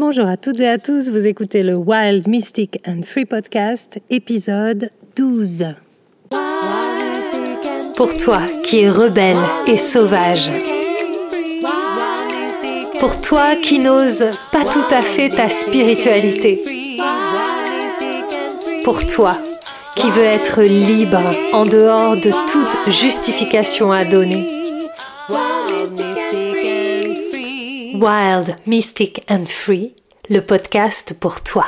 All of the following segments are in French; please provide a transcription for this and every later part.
Bonjour à toutes et à tous, vous écoutez le Wild Mystic and Free Podcast, épisode 12. Pour toi qui es rebelle et sauvage. Pour toi qui n'ose pas tout à fait ta spiritualité. Pour toi qui veux être libre en dehors de toute justification à donner. Wild, Mystic and Free, le podcast pour toi.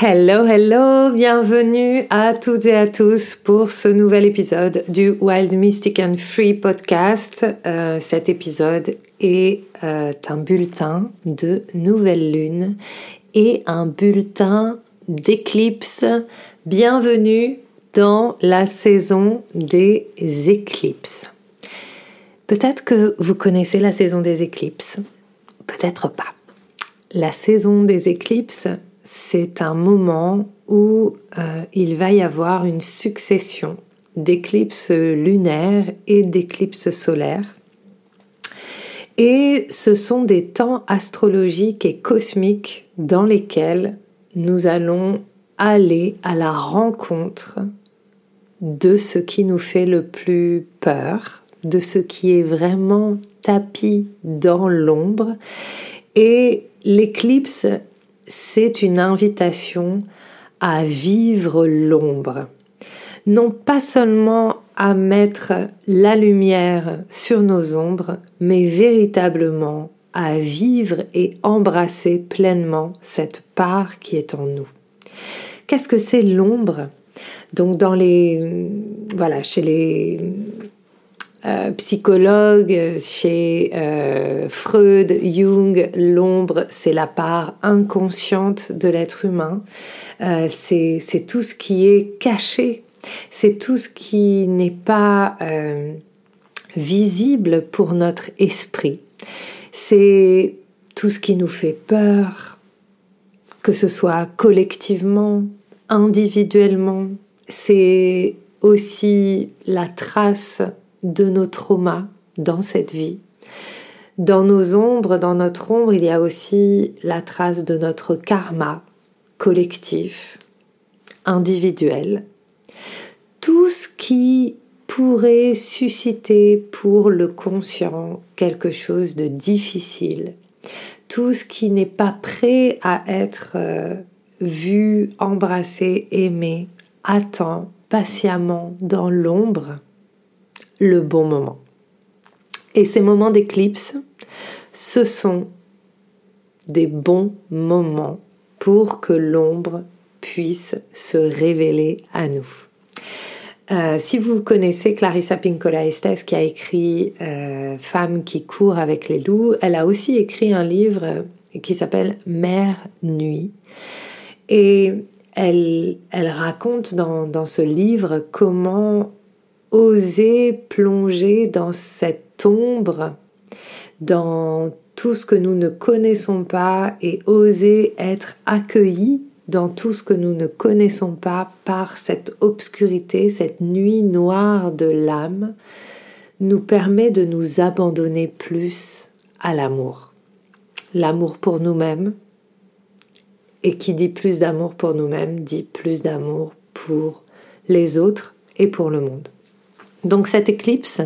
Hello, hello, bienvenue à toutes et à tous pour ce nouvel épisode du Wild, Mystic and Free podcast. Euh, cet épisode est euh, un bulletin de nouvelle lune et un bulletin d'éclipse. Bienvenue dans la saison des éclipses. Peut-être que vous connaissez la saison des éclipses peut-être pas. La saison des éclipses, c'est un moment où euh, il va y avoir une succession d'éclipses lunaires et d'éclipses solaires. Et ce sont des temps astrologiques et cosmiques dans lesquels nous allons aller à la rencontre de ce qui nous fait le plus peur, de ce qui est vraiment tapis dans l'ombre. Et l'éclipse, c'est une invitation à vivre l'ombre. Non pas seulement à mettre la lumière sur nos ombres, mais véritablement à vivre et embrasser pleinement cette part qui est en nous. Qu'est-ce que c'est l'ombre? Donc dans les voilà, chez les euh, psychologue, chez euh, Freud, Jung, l'ombre, c'est la part inconsciente de l'être humain. Euh, c'est tout ce qui est caché. C'est tout ce qui n'est pas visible pour notre esprit. C'est tout ce qui nous fait peur, que ce soit collectivement, individuellement. C'est aussi la trace de nos traumas dans cette vie. Dans nos ombres, dans notre ombre, il y a aussi la trace de notre karma collectif, individuel. Tout ce qui pourrait susciter pour le conscient quelque chose de difficile, tout ce qui n'est pas prêt à être euh, vu, embrassé, aimé, attend patiemment dans l'ombre le bon moment. Et ces moments d'éclipse, ce sont des bons moments pour que l'ombre puisse se révéler à nous. Euh, si vous connaissez Clarissa Pinkola Estes qui a écrit euh, Femme qui court avec les loups, elle a aussi écrit un livre qui s'appelle Mère Nuit. Et elle, elle raconte dans ce livre comment oser plonger dans cette ombre, dans tout ce que nous ne connaissons pas et oser être accueillis dans tout ce que nous ne connaissons pas par cette obscurité, cette nuit noire de l'âme, nous permet de nous abandonner plus à l'amour. L'amour pour nous-mêmes, et qui dit plus d'amour pour nous-mêmes, dit plus d'amour pour les autres et pour le monde. Donc cette éclipse,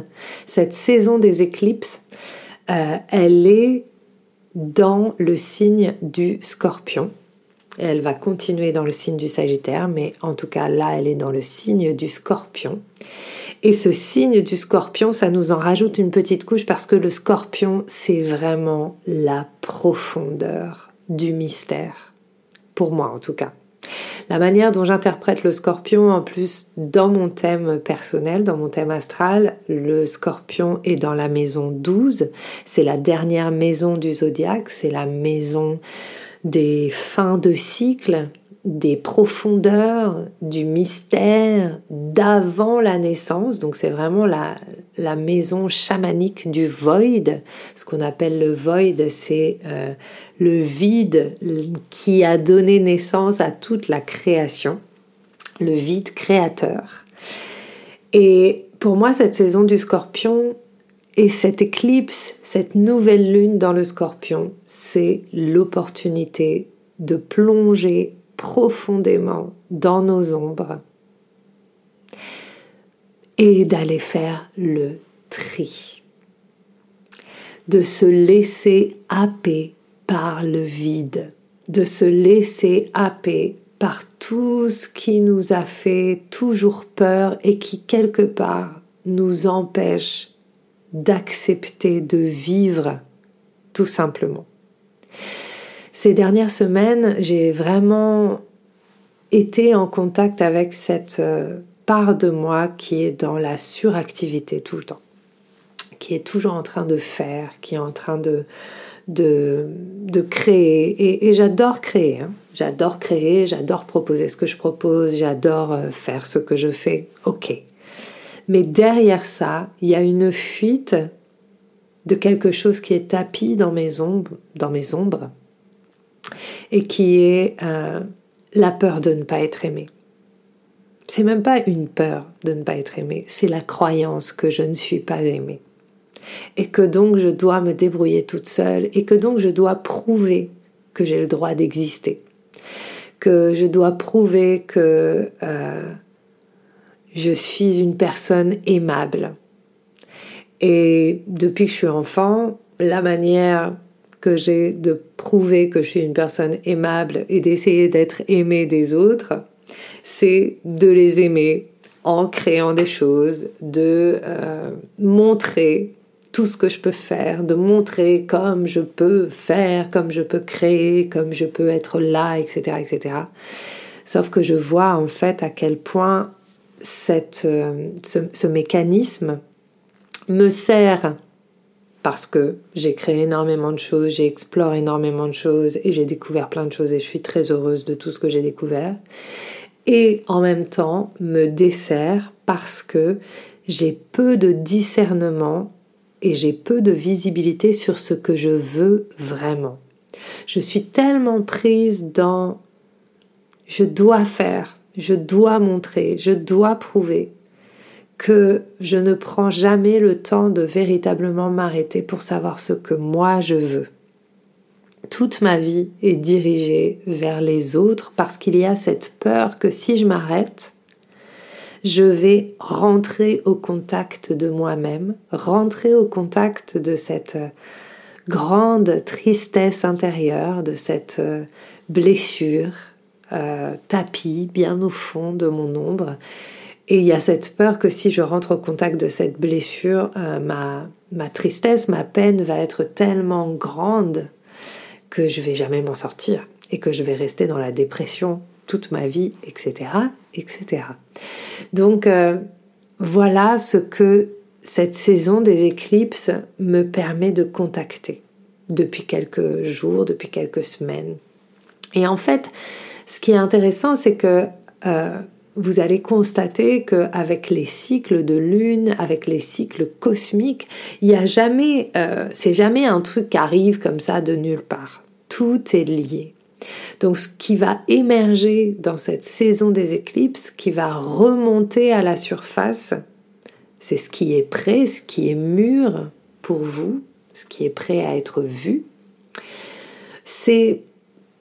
cette saison des éclipses, euh, elle est dans le signe du scorpion. Elle va continuer dans le signe du Sagittaire, mais en tout cas là, elle est dans le signe du scorpion. Et ce signe du scorpion, ça nous en rajoute une petite couche parce que le scorpion, c'est vraiment la profondeur du mystère. Pour moi en tout cas. La manière dont j'interprète le scorpion, en plus, dans mon thème personnel, dans mon thème astral, le scorpion est dans la maison 12. C'est la dernière maison du zodiaque, c'est la maison des fins de cycle, des profondeurs, du mystère d'avant la naissance. Donc c'est vraiment la, maison chamanique du void. Ce qu'on appelle le void, c'est euh, le vide qui a donné naissance à toute la création, le vide créateur. Et pour moi, cette saison du scorpion Et cette éclipse, cette nouvelle lune dans le scorpion, c'est l'opportunité de plonger profondément dans nos ombres et d'aller faire le tri, de se laisser happer par le vide, de se laisser happer par tout ce qui nous a fait toujours peur et qui quelque part nous empêche d'accepter de vivre tout simplement. Ces dernières semaines, j'ai vraiment été en contact avec cette euh, part de moi qui est dans la suractivité tout le temps, qui est toujours en train de faire, qui est en train de, de, créer. Et, j'adore créer. Hein. J'adore créer, j'adore proposer ce que je propose, j'adore euh, faire ce que je fais. Ok. Mais derrière ça, il y a une fuite de quelque chose qui est tapis dans mes ombres, dans mes ombres et qui est euh, la peur de ne pas être aimé. C'est même pas une peur de ne pas être aimé, c'est la croyance que je ne suis pas aimée et que donc je dois me débrouiller toute seule et que donc je dois prouver que j'ai le droit d'exister, que je dois prouver que euh, je suis une personne aimable. Et depuis que je suis enfant, la manière que j'ai de prouver que je suis une personne aimable et d'essayer d'être aimée des autres, c'est de les aimer en créant des choses, de euh, montrer tout ce que je peux faire, de montrer comme je peux faire, comme je peux créer, comme je peux être là, etc. etc. Sauf que je vois en fait à quel point cette, euh, ce, mécanisme me sert parce que j'ai créé énormément de choses, j'ai exploré énormément de choses et j'ai découvert plein de choses et je suis très heureuse de tout ce que j'ai découvert. Et en même temps me dessert parce que j'ai peu de discernement et j'ai peu de visibilité sur ce que je veux vraiment. Je suis tellement prise dans je dois faire, je dois montrer, je dois prouver que je ne prends jamais le temps de véritablement m'arrêter pour savoir ce que moi je veux. Toute ma vie est dirigée vers les autres parce qu'il y a cette peur que si je m'arrête, je vais rentrer au contact de moi-même, rentrer au contact de cette grande tristesse intérieure, de cette euh, blessure euh, tapis bien au fond de mon ombre et il y a cette peur que si je rentre au contact de cette blessure, euh, ma, tristesse, ma peine va être tellement grande que je vais jamais m'en sortir et que je vais rester dans la dépression toute ma vie, etc. etc. Donc euh, voilà ce que cette saison des éclipses me permet de contacter depuis quelques jours, depuis quelques semaines. Et en fait, ce qui est intéressant, c'est que euh, vous allez constater qu'avec les cycles de lune, avec les cycles cosmiques, il n'y a jamais, euh, c'est jamais un truc qui arrive comme ça de nulle part. Tout est lié. Donc ce qui va émerger dans cette saison des éclipses, qui va remonter à la surface, c'est ce qui est prêt, ce qui est mûr pour vous, ce qui est prêt à être vu. C'est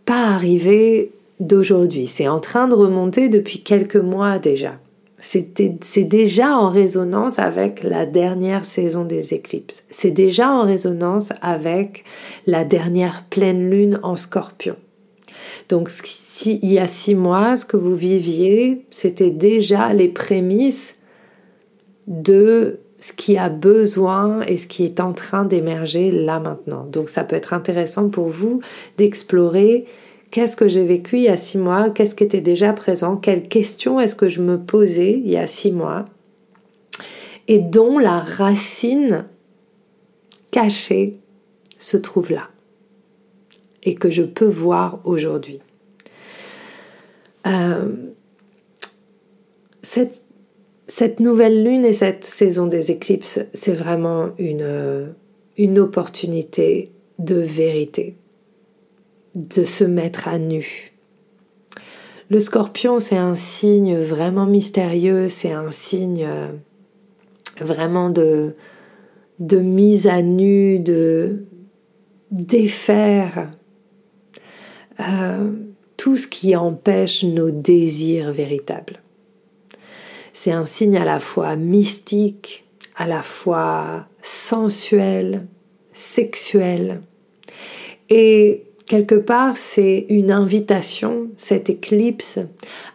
pas arrivé d'aujourd'hui. C'est en train de remonter depuis quelques mois déjà. C'est déjà en résonance avec la dernière saison des éclipses. C'est déjà en résonance avec la dernière pleine lune en scorpion. Donc si, il y a six mois, ce que vous viviez, c'était déjà les prémices de ce qui a besoin et ce qui est en train d'émerger là maintenant. Donc ça peut être intéressant pour vous d'explorer Qu'est-ce que j'ai vécu il y a six mois Qu'est-ce qui était déjà présent Quelles questions est-ce que je me posais il y a six mois Et dont la racine cachée se trouve là et que je peux voir aujourd'hui. Euh, cette, nouvelle lune et cette saison des éclipses, c'est vraiment une opportunité de vérité de se mettre à nu. Le scorpion, c'est un signe vraiment mystérieux, c'est un signe euh, vraiment de, mise à nu, de défaire euh, tout ce qui empêche nos désirs véritables. C'est un signe à la fois mystique, à la fois sensuel, sexuel. Et quelque part, c'est une invitation, cette éclipse,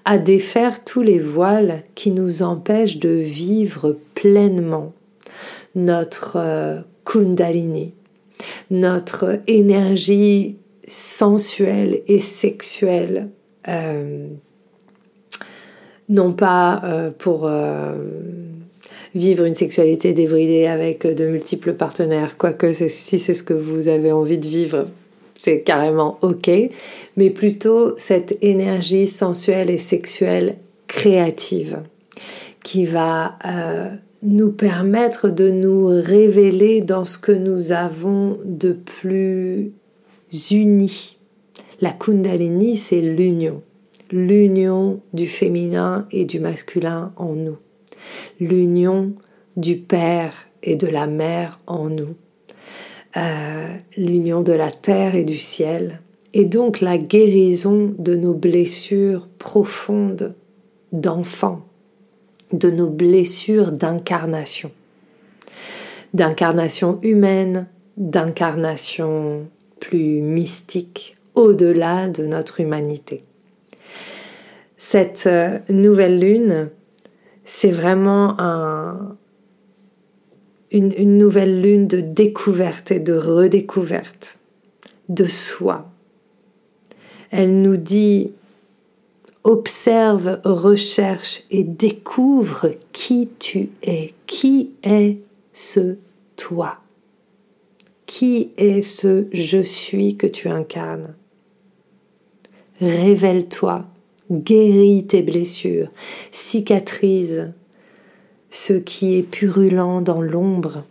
à défaire tous les voiles qui nous empêchent de vivre pleinement notre euh, kundalini, notre énergie sensuelle et sexuelle, euh, non pas euh, pour vivre une sexualité débridée avec de multiples partenaires, quoique si c'est ce que vous avez envie de vivre, c'est carrément ok, mais plutôt cette énergie sensuelle et sexuelle créative qui va nous permettre de nous révéler dans ce que nous avons de plus uni. La Kundalini, c'est l'union, l'union du féminin et du masculin en nous, l'union du père et de la mère en nous, euh, l'union de la terre et du ciel, et donc la guérison de nos blessures profondes d'enfants de nos blessures d'incarnation. D'incarnation humaine, d'incarnation plus mystique, au-delà de notre humanité. Cette euh, nouvelle lune, c'est vraiment une, nouvelle lune de découverte et de redécouverte de soi. Elle nous dit observe, recherche et découvre qui tu es. Qui est ce toi? Qui est ce je suis que tu incarnes? Révèle-toi, guéris tes blessures, cicatrise ce qui est purulent dans l'ombre,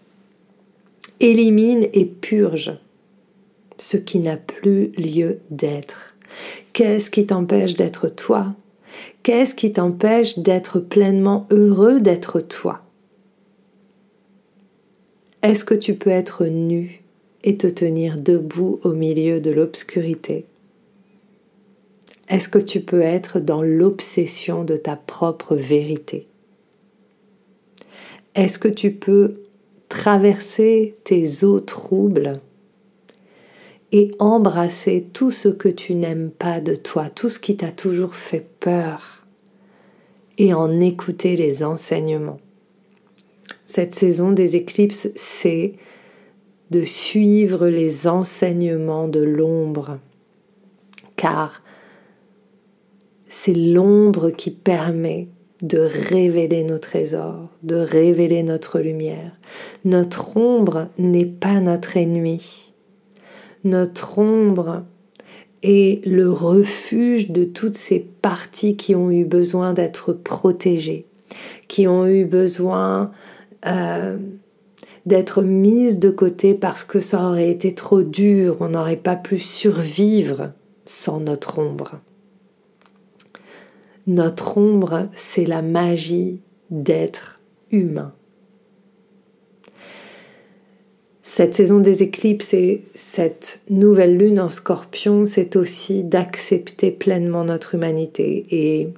élimine et purge ce qui n'a plus lieu d'être. Qu'est-ce qui t'empêche d'être toi? Qu'est-ce qui t'empêche d'être pleinement heureux d'être toi? Est-ce que tu peux être nu et te tenir debout au milieu de l'obscurité? Est-ce que tu peux être dans l'obsession de ta propre vérité? Est-ce que tu peux traverser tes eaux troubles et embrasser tout ce que tu n'aimes pas de toi, tout ce qui t'a toujours fait peur, et en écouter les enseignements? Cette saison des éclipses, c'est de suivre les enseignements de l'ombre, car c'est l'ombre qui permet de révéler nos trésors, de révéler notre lumière. Notre ombre n'est pas notre ennemi notre ombre est le refuge de toutes ces parties qui ont eu besoin d'être protégées, qui ont eu besoin euh, d'être mises de côté parce que ça aurait été trop dur, on n'aurait pas pu survivre sans notre ombre. Notre ombre, c'est la magie d'être humain. Cette saison des éclipses et cette nouvelle lune en scorpion, c'est aussi d'accepter pleinement notre humanité. Et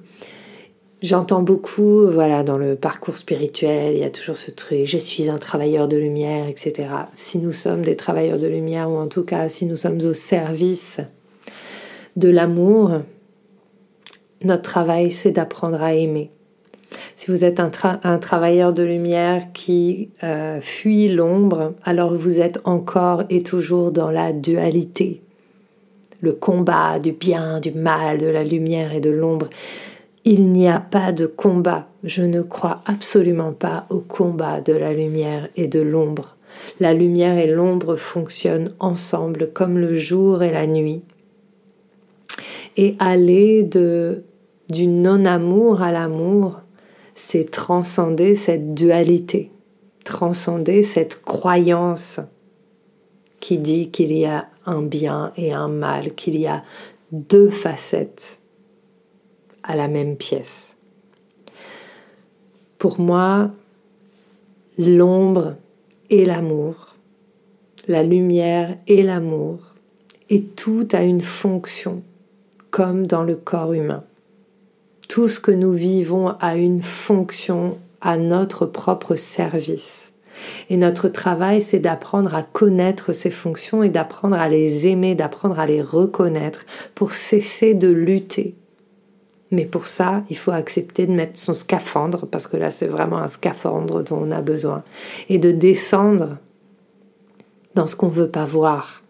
j'entends beaucoup, voilà, dans le parcours spirituel, il y a toujours ce truc, je suis un travailleur de lumière, etc. Si nous sommes des travailleurs de lumière, ou en tout cas si nous sommes au service de l'amour, notre travail, c'est d'apprendre à aimer. Si vous êtes un, travailleur de lumière qui euh, fuit l'ombre, alors vous êtes encore et toujours dans la dualité, le combat du bien, du mal, de la lumière et de l'ombre. Il n'y a pas de combat. Je ne crois absolument pas au combat de la lumière et de l'ombre. La lumière et l'ombre fonctionnent ensemble comme le jour et la nuit. Et aller de du non-amour à l'amour, c'est transcender cette dualité, transcender cette croyance qui dit qu'il y a un bien et un mal, qu'il y a deux facettes à la même pièce. Pour moi, l'ombre et l'amour, la lumière et l'amour, et tout a une fonction, comme dans le corps humain. Tout ce que nous vivons a une fonction à notre propre service. Et notre travail, c'est d'apprendre à connaître ces fonctions et d'apprendre à les aimer, d'apprendre à les reconnaître pour cesser de lutter. Mais pour ça, il faut accepter de mettre son scaphandre, parce que là, c'est vraiment un scaphandre dont on a besoin, et de descendre dans ce qu'on ne veut pas voir,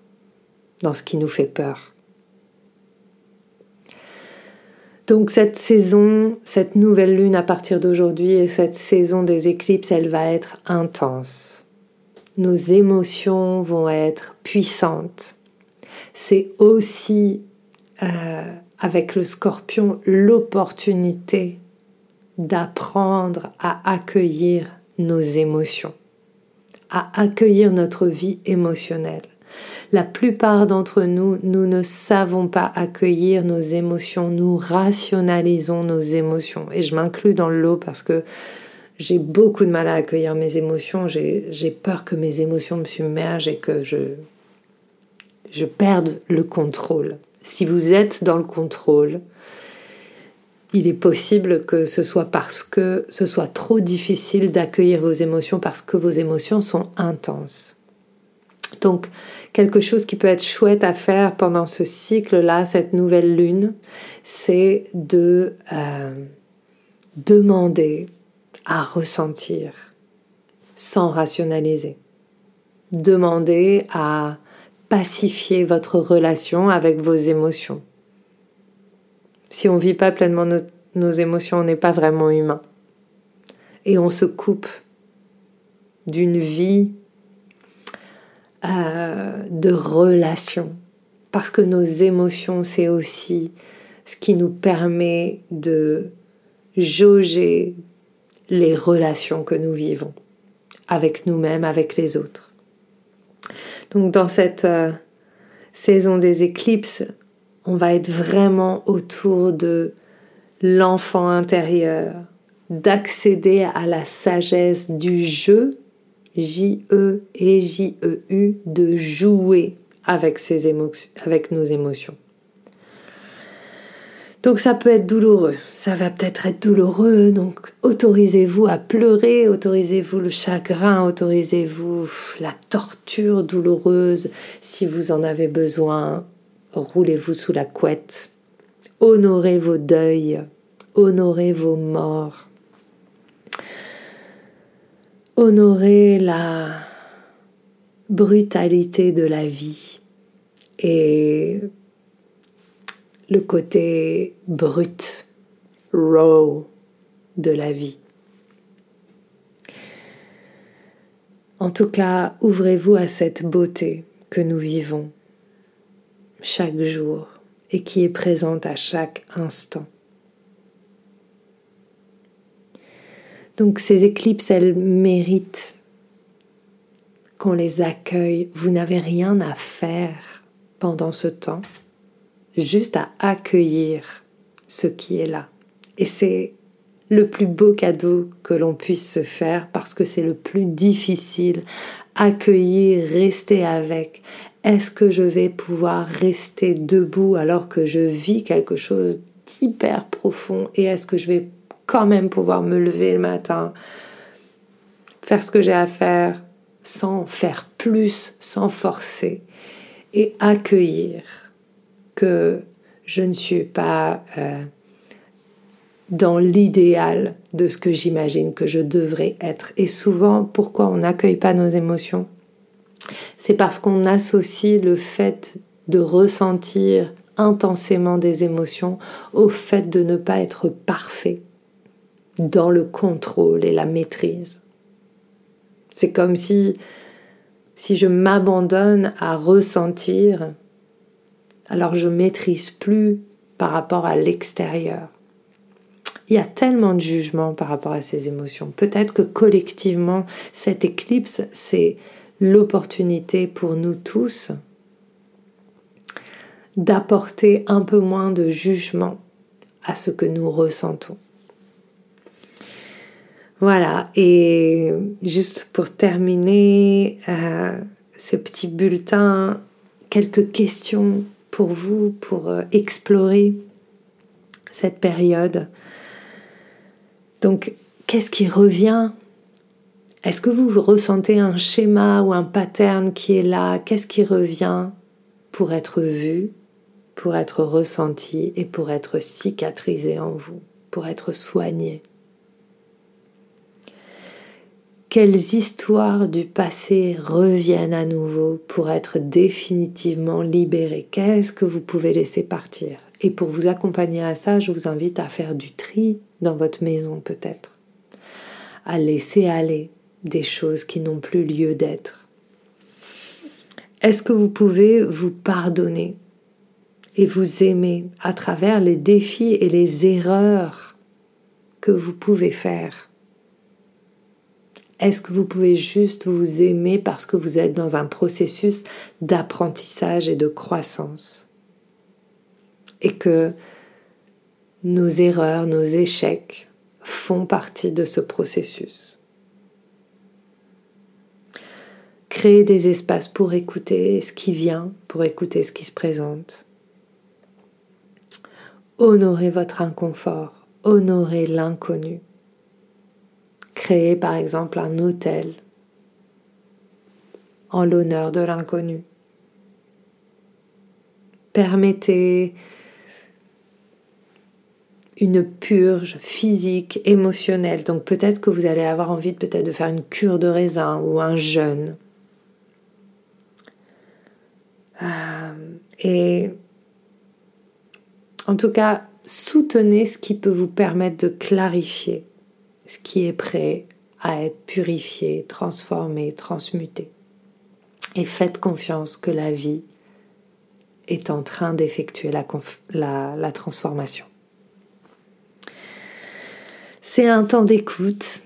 dans ce qui nous fait peur. Donc cette saison, cette nouvelle lune à partir d'aujourd'hui et cette saison des éclipses, elle va être intense. Nos émotions vont être puissantes. C'est aussi euh, avec le scorpion l'opportunité d'apprendre à accueillir nos émotions, à accueillir notre vie émotionnelle. La plupart d'entre nous, nous ne savons pas accueillir nos émotions, nous rationalisons nos émotions. Et je m'inclus dans le lot parce que j'ai beaucoup de mal à accueillir mes émotions, j'ai peur que mes émotions me submergent et que je, je perde le contrôle. Si vous êtes dans le contrôle, il est possible que ce soit parce que ce soit trop difficile d'accueillir vos émotions parce que vos émotions sont intenses. Donc, quelque chose qui peut être chouette à faire pendant ce cycle-là, cette nouvelle lune, c'est de euh, demander à ressentir sans rationaliser. Demander à pacifier votre relation avec vos émotions. Si on ne vit pas pleinement nos, nos émotions, on n'est pas vraiment humain. Et on se coupe d'une vie euh, de relation. Parce que nos émotions, c'est aussi ce qui nous permet de jauger les relations que nous vivons avec nous-mêmes, avec les autres. Donc dans cette euh, saison des éclipses, on va être vraiment autour de l'enfant intérieur, d'accéder à la sagesse du jeu J-E et J-E-U, de jouer avec, avec nos émotions. Donc ça peut être douloureux, ça va peut-être être douloureux, donc autorisez-vous à pleurer, autorisez-vous le chagrin, autorisez-vous la torture douloureuse. Si vous en avez besoin, roulez-vous sous la couette, honorez vos deuils, honorez vos morts, honorer la brutalité de la vie et le côté brut, raw de la vie. En tout cas, ouvrez-vous à cette beauté que nous vivons chaque jour et qui est présente à chaque instant. Donc ces éclipses, elles méritent qu'on les accueille. Vous n'avez rien à faire pendant ce temps, juste à accueillir ce qui est là. Et c'est le plus beau cadeau que l'on puisse se faire parce que c'est le plus difficile. Accueillir, rester avec. Est-ce que je vais pouvoir rester debout alors que je vis quelque chose d'hyper profond et est-ce que je vais quand même pouvoir me lever le matin, faire ce que j'ai à faire sans faire plus, sans forcer et accueillir que je ne suis pas euh, dans l'idéal de ce que j'imagine que je devrais être. Et souvent, pourquoi on n'accueille pas nos émotions? C'est parce qu'on associe le fait de ressentir intensément des émotions au fait de ne pas être parfait dans le contrôle et la maîtrise. C'est comme si, si je m'abandonne à ressentir, alors je maîtrise plus par rapport à l'extérieur. Il y a tellement de jugements par rapport à ces émotions. Peut-être que collectivement, cette éclipse, c'est l'opportunité pour nous tous d'apporter un peu moins de jugement à ce que nous ressentons. Voilà, et juste pour terminer euh, ce petit bulletin, quelques questions pour vous, pour euh, explorer cette période. Donc, qu'est-ce qui revient? Est-ce que vous ressentez un schéma ou un pattern qui est là? Qu'est-ce qui revient pour être vu, pour être ressenti et pour être cicatrisé en vous, pour être soigné? Quelles histoires du passé reviennent à nouveau pour être définitivement libérées? Qu'est-ce que vous pouvez laisser partir? Et pour vous accompagner à ça, je vous invite à faire du tri dans votre maison peut-être, à laisser aller des choses qui n'ont plus lieu d'être. Est-ce que vous pouvez vous pardonner et vous aimer à travers les défis et les erreurs que vous pouvez faire? Est-ce que vous pouvez juste vous aimer parce que vous êtes dans un processus d'apprentissage et de croissance? Et que nos erreurs, nos échecs font partie de ce processus? Créer des espaces pour écouter ce qui vient, pour écouter ce qui se présente. Honorez votre inconfort, honorez l'inconnu créer par exemple un hôtel en l'honneur de l'inconnu. Permettez une purge physique, émotionnelle. Donc peut-être que vous allez avoir envie peut-être de faire une cure de raisin ou un jeûne. Euh, et en tout cas, soutenez ce qui peut vous permettre de clarifier qui est prêt à être purifié, transformé, transmuté. Et faites confiance que la vie est en train d'effectuer la transformation. C'est un temps d'écoute,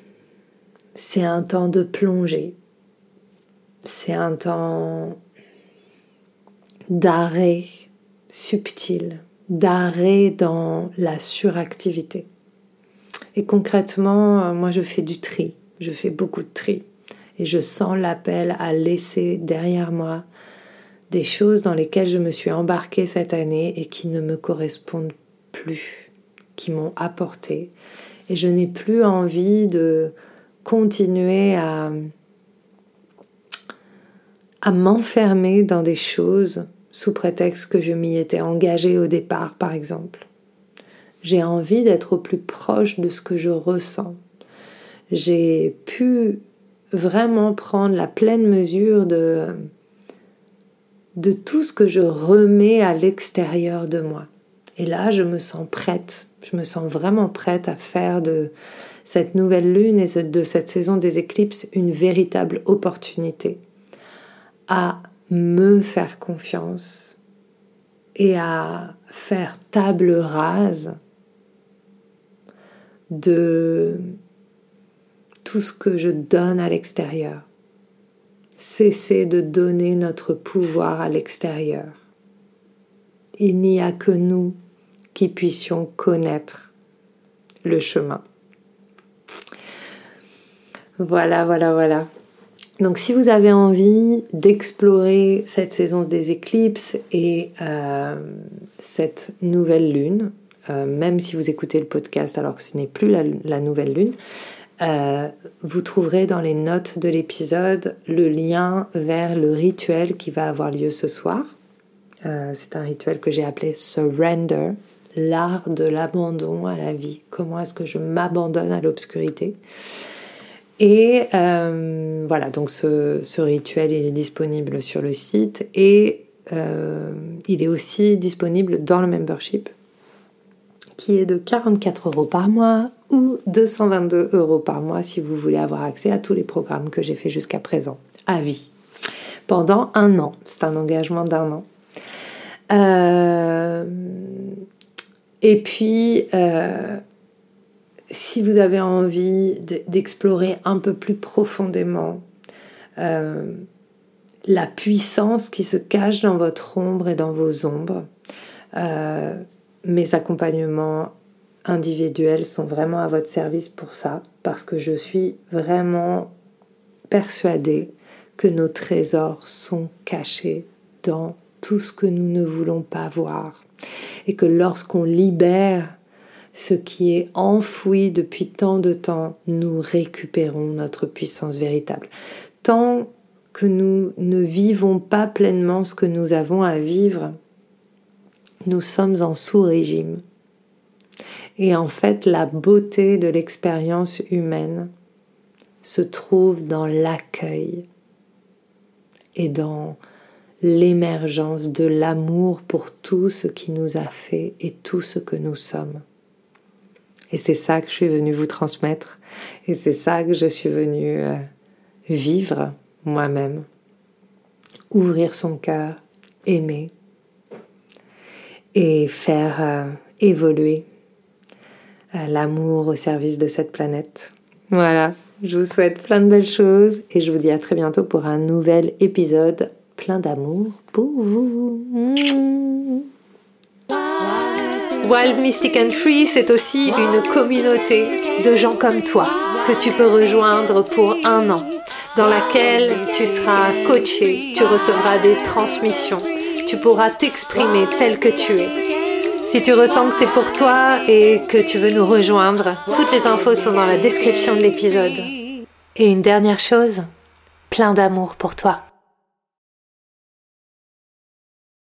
c'est un temps de plongée, c'est un temps d'arrêt subtil, d'arrêt dans la suractivité. Et concrètement, euh, moi je fais du tri, je fais beaucoup de tri. Et je sens l'appel à laisser derrière moi des choses dans lesquelles je me suis embarquée cette année et qui ne me correspondent plus, qui m'ont apporté. Et je n'ai plus envie de continuer à, à m'enfermer dans des choses sous prétexte que je m'y étais engagée au départ, par exemple. J'ai envie d'être au plus proche de ce que je ressens. J'ai pu vraiment prendre la pleine mesure de, de tout ce que je remets à l'extérieur de moi. Et là, je me sens prête. Je me sens vraiment prête à faire de cette nouvelle lune et de cette saison des éclipses une véritable opportunité à me faire confiance et à faire table rase de tout ce que je donne à l'extérieur. Cesser de donner notre pouvoir à l'extérieur. Il n'y a que nous qui puissions connaître le chemin. Voilà, voilà, voilà. Donc si vous avez envie d'explorer cette saison des éclipses et euh, cette nouvelle lune, euh, même si vous écoutez le podcast alors que ce n'est plus la, nouvelle lune, euh, vous trouverez dans les notes de l'épisode le lien vers le rituel qui va avoir lieu ce soir. Euh, c'est un rituel que j'ai appelé Surrender, l'art de l'abandon à la vie. Comment est-ce que je m'abandonne à l'obscurité? Et voilà, donc ce, ce, rituel, il est disponible sur le site et il est aussi disponible dans le membership qui est de 44 euros par mois ou 222 euros par mois si vous voulez avoir accès à tous les programmes que j'ai fait jusqu'à présent, à vie, pendant un an. C'est un engagement d'un an. Euh, et puis, euh, si vous avez envie d'explorer un peu plus profondément euh, la puissance qui se cache dans votre ombre et dans vos ombres, mes accompagnements individuels sont vraiment à votre service pour ça, parce que je suis vraiment persuadée que nos trésors sont cachés dans tout ce que nous ne voulons pas voir. Et que lorsqu'on libère ce qui est enfoui depuis tant de temps, nous récupérons notre puissance véritable. Tant que nous ne vivons pas pleinement ce que nous avons à vivre, nous sommes en sous-régime. Et en fait, la beauté de l'expérience humaine se trouve dans l'accueil et dans l'émergence de l'amour pour tout ce qui nous a fait et tout ce que nous sommes. Et c'est ça que je suis venue vous transmettre et c'est ça que je suis venue euh, vivre moi-même. Ouvrir son cœur, aimer et faire euh, évoluer euh, l'amour au service de cette planète. Voilà, je vous souhaite plein de belles choses et je vous dis à très bientôt pour un nouvel épisode plein d'amour pour vous. Wild Mystic and Free, c'est aussi une communauté de gens comme toi que tu peux rejoindre pour un an, dans laquelle tu seras coaché, tu recevras des transmissions, tu pourras t'exprimer tel que tu es. Si tu ressens que c'est pour toi et que tu veux nous rejoindre, toutes les infos sont dans la description de l'épisode. Et une dernière chose, plein d'amour pour toi.